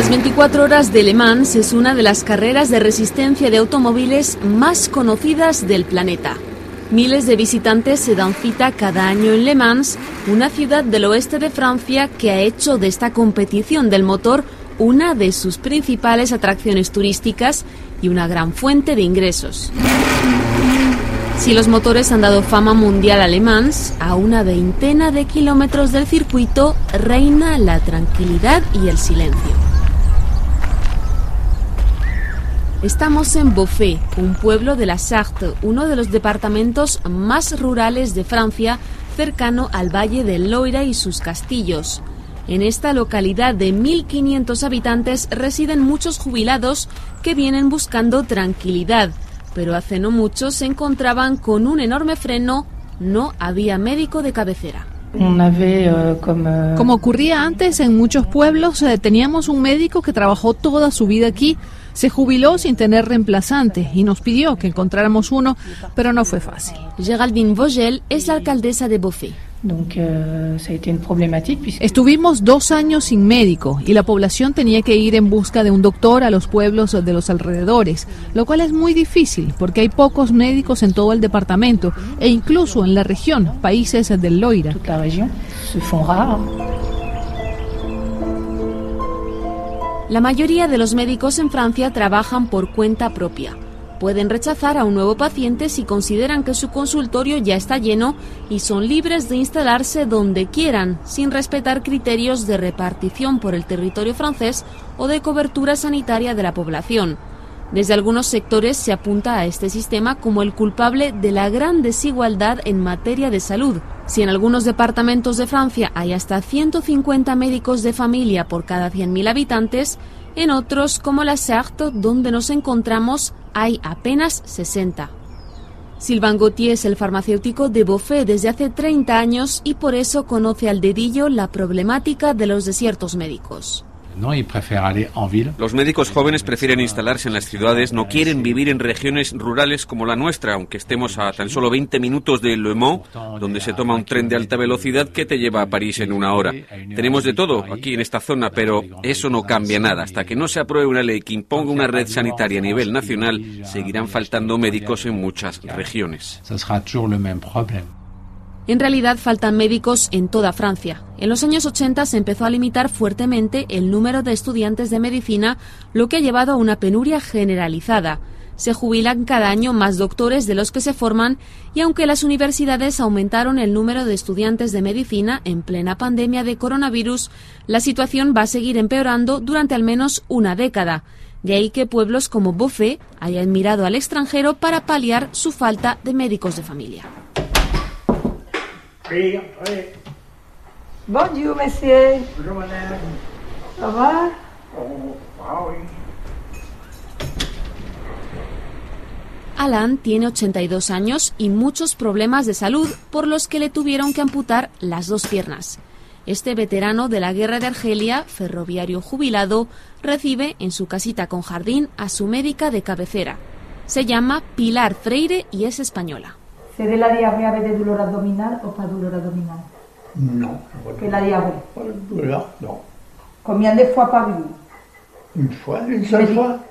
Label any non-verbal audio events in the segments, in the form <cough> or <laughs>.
Las 24 horas de Le Mans es una de las carreras de resistencia de automóviles más conocidas del planeta. Miles de visitantes se dan cita cada año en Le Mans, una ciudad del oeste de Francia que ha hecho de esta competición del motor una de sus principales atracciones turísticas y una gran fuente de ingresos. Si los motores han dado fama mundial a Le Mans, a una veintena de kilómetros del circuito reina la tranquilidad y el silencio. Estamos en Beauvais, un pueblo de la Sarthe, uno de los departamentos más rurales de Francia, cercano al valle del Loira y sus castillos. En esta localidad de 1.500 habitantes residen muchos jubilados que vienen buscando tranquilidad, pero hace no mucho se encontraban con un enorme freno, no había médico de cabecera. Euh, Como ocurría antes en muchos pueblos, eh, teníamos un médico que trabajó toda su vida aquí se jubiló sin tener reemplazante y nos pidió que encontráramos uno, pero no fue fácil. Geraldine Vogel es la alcaldesa de Beauvais. Euh, Estuvimos dos años sin médico y la población tenía que ir en busca de un doctor a los pueblos de los alrededores, lo cual es muy difícil porque hay pocos médicos en todo el departamento e incluso en la región, países del Loira. La mayoría de los médicos en Francia trabajan por cuenta propia. Pueden rechazar a un nuevo paciente si consideran que su consultorio ya está lleno y son libres de instalarse donde quieran, sin respetar criterios de repartición por el territorio francés o de cobertura sanitaria de la población. Desde algunos sectores se apunta a este sistema como el culpable de la gran desigualdad en materia de salud. Si en algunos departamentos de Francia hay hasta 150 médicos de familia por cada 100.000 habitantes, en otros, como la Sarthe, donde nos encontramos, hay apenas 60. Sylvain Gauthier es el farmacéutico de Beauvais desde hace 30 años y por eso conoce al dedillo la problemática de los desiertos médicos. Los médicos jóvenes prefieren instalarse en las ciudades, no quieren vivir en regiones rurales como la nuestra, aunque estemos a tan solo 20 minutos de Le Mans, donde se toma un tren de alta velocidad que te lleva a París en una hora. Tenemos de todo aquí en esta zona, pero eso no cambia nada. Hasta que no se apruebe una ley que imponga una red sanitaria a nivel nacional, seguirán faltando médicos en muchas regiones. En realidad faltan médicos en toda Francia. En los años 80 se empezó a limitar fuertemente el número de estudiantes de medicina, lo que ha llevado a una penuria generalizada. Se jubilan cada año más doctores de los que se forman y aunque las universidades aumentaron el número de estudiantes de medicina en plena pandemia de coronavirus, la situación va a seguir empeorando durante al menos una década. De ahí que pueblos como Beauvais hayan mirado al extranjero para paliar su falta de médicos de familia. Bonjour, monsieur. Alan tiene 82 años y muchos problemas de salud por los que le tuvieron que amputar las dos piernas. Este veterano de la guerra de Argelia, ferroviario jubilado, recibe en su casita con jardín a su médica de cabecera. Se llama Pilar Freire y es española. ¿Se de la diarrea de dolor abdominal o para dolor abdominal? No. ¿Que la diarrea? Dolor, no. ¿Combien de fois par jour?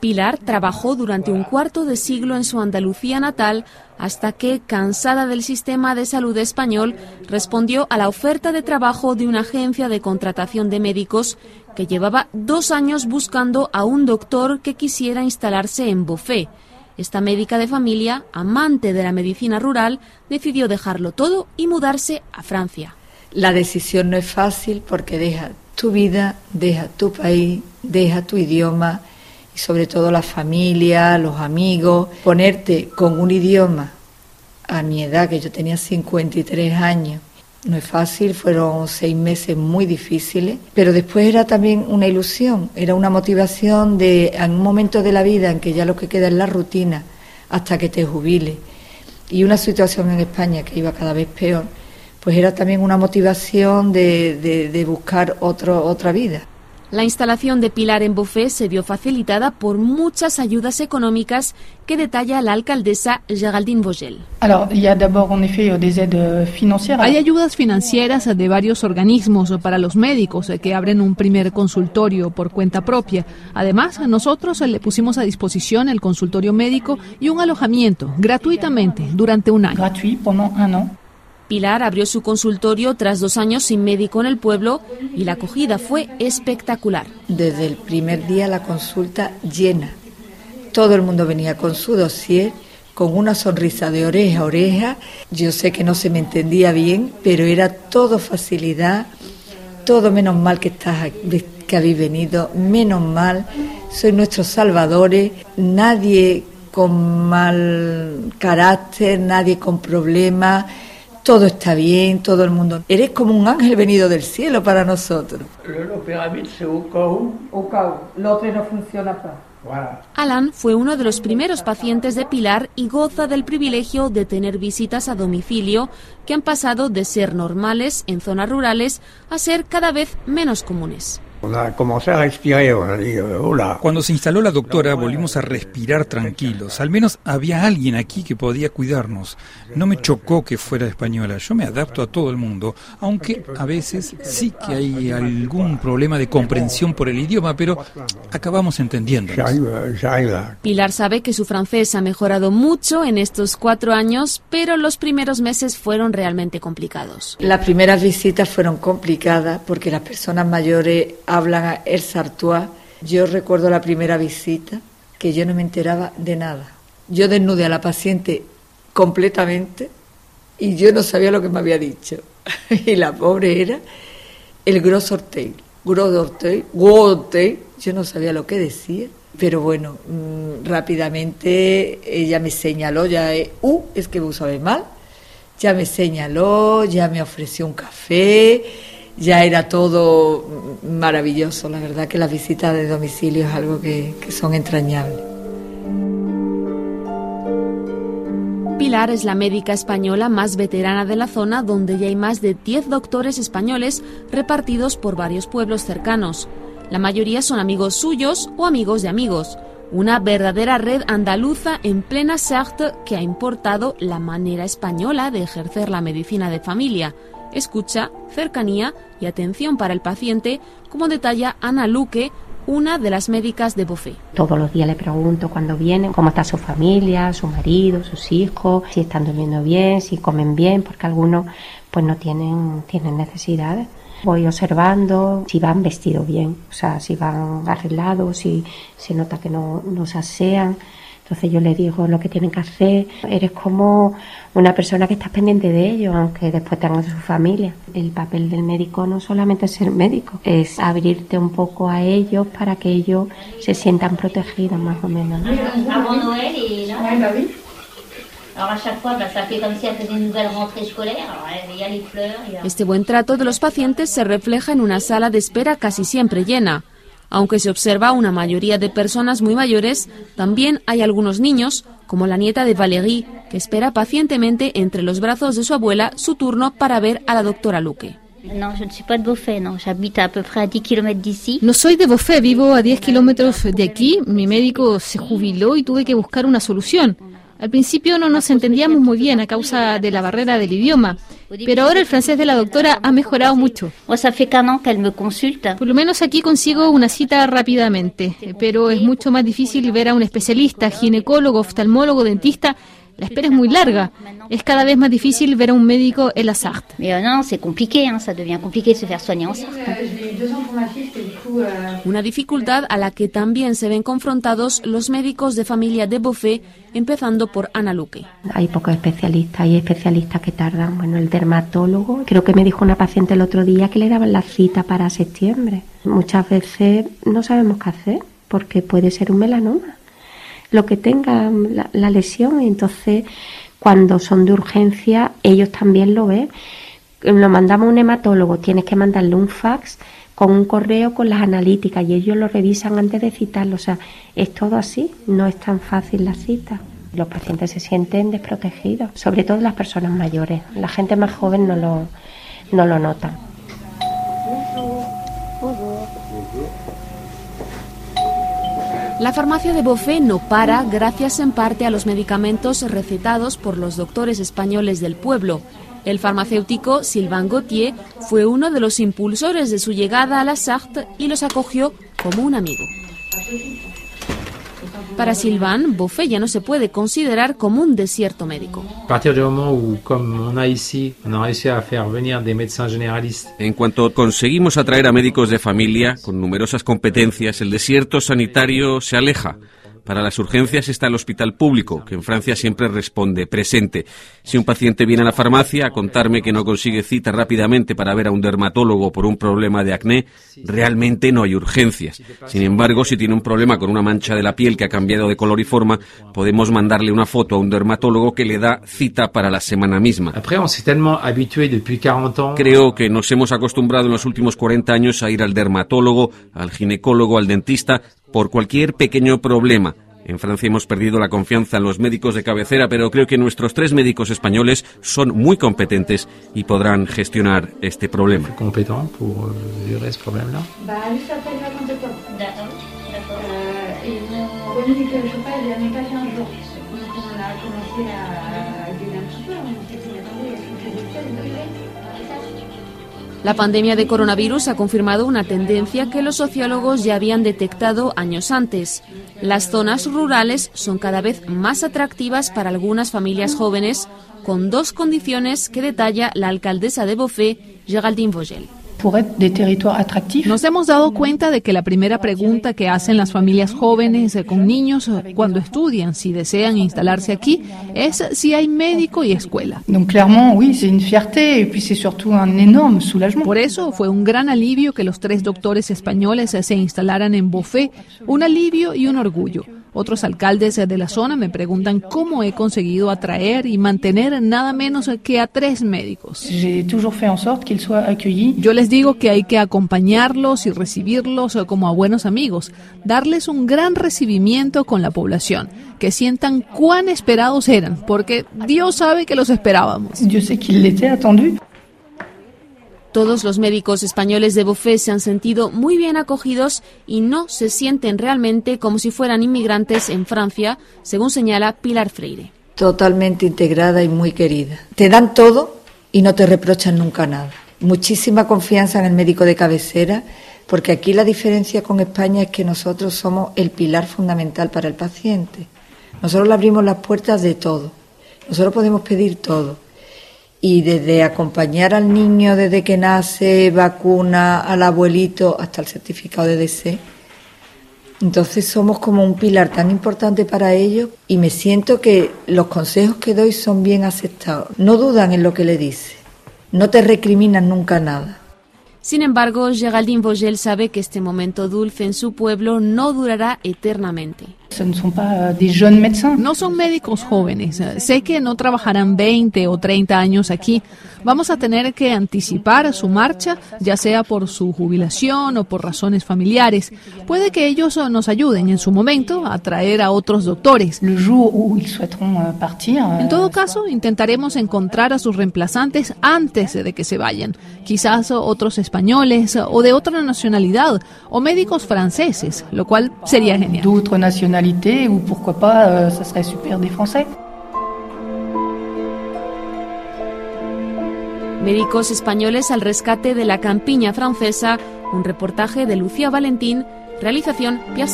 Pilar trabajó durante un cuarto de siglo en su Andalucía natal hasta que, cansada del sistema de salud español, respondió a la oferta de trabajo de una agencia de contratación de médicos que llevaba dos años buscando a un doctor que quisiera instalarse en Beauvais esta médica de familia, amante de la medicina rural, decidió dejarlo todo y mudarse a Francia. La decisión no es fácil porque deja tu vida, deja tu país, deja tu idioma y sobre todo la familia, los amigos. Ponerte con un idioma a mi edad, que yo tenía 53 años, no es fácil, fueron seis meses muy difíciles, pero después era también una ilusión, era una motivación de en un momento de la vida en que ya lo que queda es la rutina hasta que te jubile y una situación en España que iba cada vez peor, pues era también una motivación de, de buscar otro, otra vida. La instalación de Pilar en Beauvais se vio facilitada por muchas ayudas económicas que detalla la alcaldesa Geraldine Vogel. Hay ayudas financieras de varios organismos para los médicos que abren un primer consultorio por cuenta propia. Además, nosotros le pusimos a disposición el consultorio médico y un alojamiento gratuitamente durante un año. Pilar abrió su consultorio tras dos años sin médico en el pueblo y la acogida fue espectacular. Desde el primer día la consulta llena. Todo el mundo venía con su dossier, con una sonrisa de oreja a oreja. Yo sé que no se me entendía bien, pero era todo facilidad, todo menos mal que estás que habéis venido, menos mal, sois nuestros salvadores, nadie con mal carácter, nadie con problemas todo está bien, todo el mundo. Eres como un ángel venido del cielo para nosotros. Alan fue uno de los primeros pacientes de Pilar y goza del privilegio de tener visitas a domicilio que han pasado de ser normales en zonas rurales a ser cada vez menos comunes. Cuando se instaló la doctora volvimos a respirar tranquilos. Al menos había alguien aquí que podía cuidarnos. No me chocó que fuera española. Yo me adapto a todo el mundo, aunque a veces sí que hay algún problema de comprensión por el idioma, pero acabamos entendiendo. Pilar sabe que su francés ha mejorado mucho en estos cuatro años, pero los primeros meses fueron realmente complicados. Las primeras visitas fueron complicadas porque las personas mayores hablan el sartois. Yo recuerdo la primera visita que yo no me enteraba de nada. Yo desnudé a la paciente completamente y yo no sabía lo que me había dicho. <laughs> y la pobre era el gros orteil, gros orteil, orteil. Yo no sabía lo que decía, pero bueno, mm, rápidamente ella me señaló, ya, uh, es que vos sabés mal, ya me señaló, ya me ofreció un café ya era todo maravilloso. La verdad que las visitas de domicilio es algo que, son entrañables. Pilar es la médica española más veterana de la zona, donde ya hay más de 10 doctores españoles repartidos por varios pueblos cercanos. La mayoría son amigos suyos o amigos de amigos. Una verdadera red andaluza en plena Sarthe que ha importado la manera española de ejercer la medicina de familia escucha, cercanía y atención para el paciente, como detalla Ana Luque, una de las médicas de Buffet. Todos los días le pregunto cuando vienen cómo está su familia, su marido, sus hijos, si están durmiendo bien, si comen bien, porque algunos pues no tienen, tienen necesidades. Voy observando si van vestidos bien, o sea, si van arreglados, si se nota que no, no se asean. Entonces yo le digo lo que tienen que hacer. Eres como una persona que estás pendiente de ellos, aunque después tengan su familia. El papel del médico no solamente es ser médico, es abrirte un poco a ellos para que ellos se sientan protegidos más o menos. Este buen trato de los pacientes se refleja en una sala de espera casi siempre llena. Aunque se observa una mayoría de personas muy mayores, también hay algunos niños, como la nieta de Valérie, que espera pacientemente entre los brazos de su abuela su turno para ver a la doctora Luque. No soy de Beauvais, vivo a 10 kilómetros de aquí. Mi médico se jubiló y tuve que buscar una solución. Al principio no nos entendíamos muy bien a causa de la barrera del idioma, pero ahora el francés de la doctora ha mejorado mucho. Por lo menos aquí consigo una cita rápidamente, pero es mucho más difícil ver a un especialista, ginecólogo, oftalmólogo, dentista la espera es muy larga. Es cada vez más difícil ver a un médico en la Sarthe. Una dificultad a la que también se ven confrontados los médicos de familia de Beauvais, empezando por Ana Luque. Hay pocos especialistas, hay especialistas que tardan. Bueno, el dermatólogo, creo que me dijo una paciente el otro día que le daban la cita para septiembre. Muchas veces no sabemos qué hacer porque puede ser un melanoma lo que tenga la, lesión. Entonces, cuando son de urgencia, ellos también lo ven. Lo mandamos a un hematólogo, tienes que mandarle un fax con un correo con las analíticas y ellos lo revisan antes de citarlo. O sea, es todo así, no es tan fácil la cita. Los pacientes se sienten desprotegidos, sobre todo las personas mayores. La gente más joven no lo, no lo nota. La farmacia de Bofé no para gracias en parte a los medicamentos recetados por los doctores españoles del pueblo. El farmacéutico Sylvain Gauthier fue uno de los impulsores de su llegada a la Sarthe y los acogió como un amigo. Para Sylvain, Bofé ya no se puede considerar como un desierto médico. En cuanto conseguimos atraer a médicos de familia con numerosas competencias, el desierto sanitario se aleja. Para las urgencias está el hospital público, que en Francia siempre responde presente. Si un paciente viene a la farmacia a contarme que no consigue cita rápidamente para ver a un dermatólogo por un problema de acné, realmente no hay urgencias. Sin embargo, si tiene un problema con una mancha de la piel que ha cambiado de color y forma, podemos mandarle una foto a un dermatólogo que le da cita para la semana misma. Creo que nos hemos acostumbrado en los últimos 40 años a ir al dermatólogo, al ginecólogo, al dentista, por cualquier pequeño problema. En Francia hemos perdido la confianza en los médicos de cabecera, pero creo que nuestros tres médicos españoles son muy competentes y podrán gestionar este problema. La pandemia de coronavirus ha confirmado una tendencia que los sociólogos ya habían detectado años antes. Las zonas rurales son cada vez más atractivas para algunas familias jóvenes, con dos condiciones que detalla la alcaldesa de Beauvais, Geraldine Vogel. Nos hemos dado cuenta de que la primera pregunta que hacen las familias jóvenes eh, con niños eh, cuando estudian, si desean instalarse aquí, es si hay médico y escuela. Por eso fue un gran alivio que los tres doctores españoles eh, se instalaran en Bofé, un alivio y un orgullo. Otros alcaldes de la zona me preguntan cómo he conseguido atraer y mantener nada menos que a tres médicos. Yo les digo que hay que acompañarlos y recibirlos como a buenos amigos, darles un gran recibimiento con la población, que sientan cuán esperados eran, porque Dios sabe que los esperábamos. Yo sé que était attendu. Todos los médicos españoles de Beauvais se han sentido muy bien acogidos y no se sienten realmente como si fueran inmigrantes en Francia, según señala Pilar Freire. Totalmente integrada y muy querida. Te dan todo y no te reprochan nunca nada. Muchísima confianza en el médico de cabecera, porque aquí la diferencia con España es que nosotros somos el pilar fundamental para el paciente. Nosotros le abrimos las puertas de todo. Nosotros podemos pedir todo y desde acompañar al niño desde que nace, vacuna al abuelito hasta el certificado de DC. Entonces somos como un pilar tan importante para ellos y me siento que los consejos que doy son bien aceptados. No dudan en lo que le dice, no te recriminan nunca nada. Sin embargo, Geraldine Vogel sabe que este momento dulce en su pueblo no durará eternamente. Euh, no son médicos jóvenes. Sé que no trabajarán 20 o 30 años aquí. Vamos a tener que anticipar su marcha, ya sea por su jubilación o por razones familiares. Puede que ellos nos ayuden en su momento a traer a otros doctores. Euh, en todo caso, intentaremos encontrar a sus reemplazantes antes de que se vayan. Quizás otros españoles o de otra nacionalidad o médicos franceses, lo cual sería genial. Ou pourquoi pas, euh, ça serait super des Français. Médicos españoles al rescate de la campiña francesa, un reportaje de Lucía Valentín, realización Pia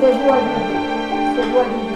C'est vous à l'idée. C'est vous à l'idée.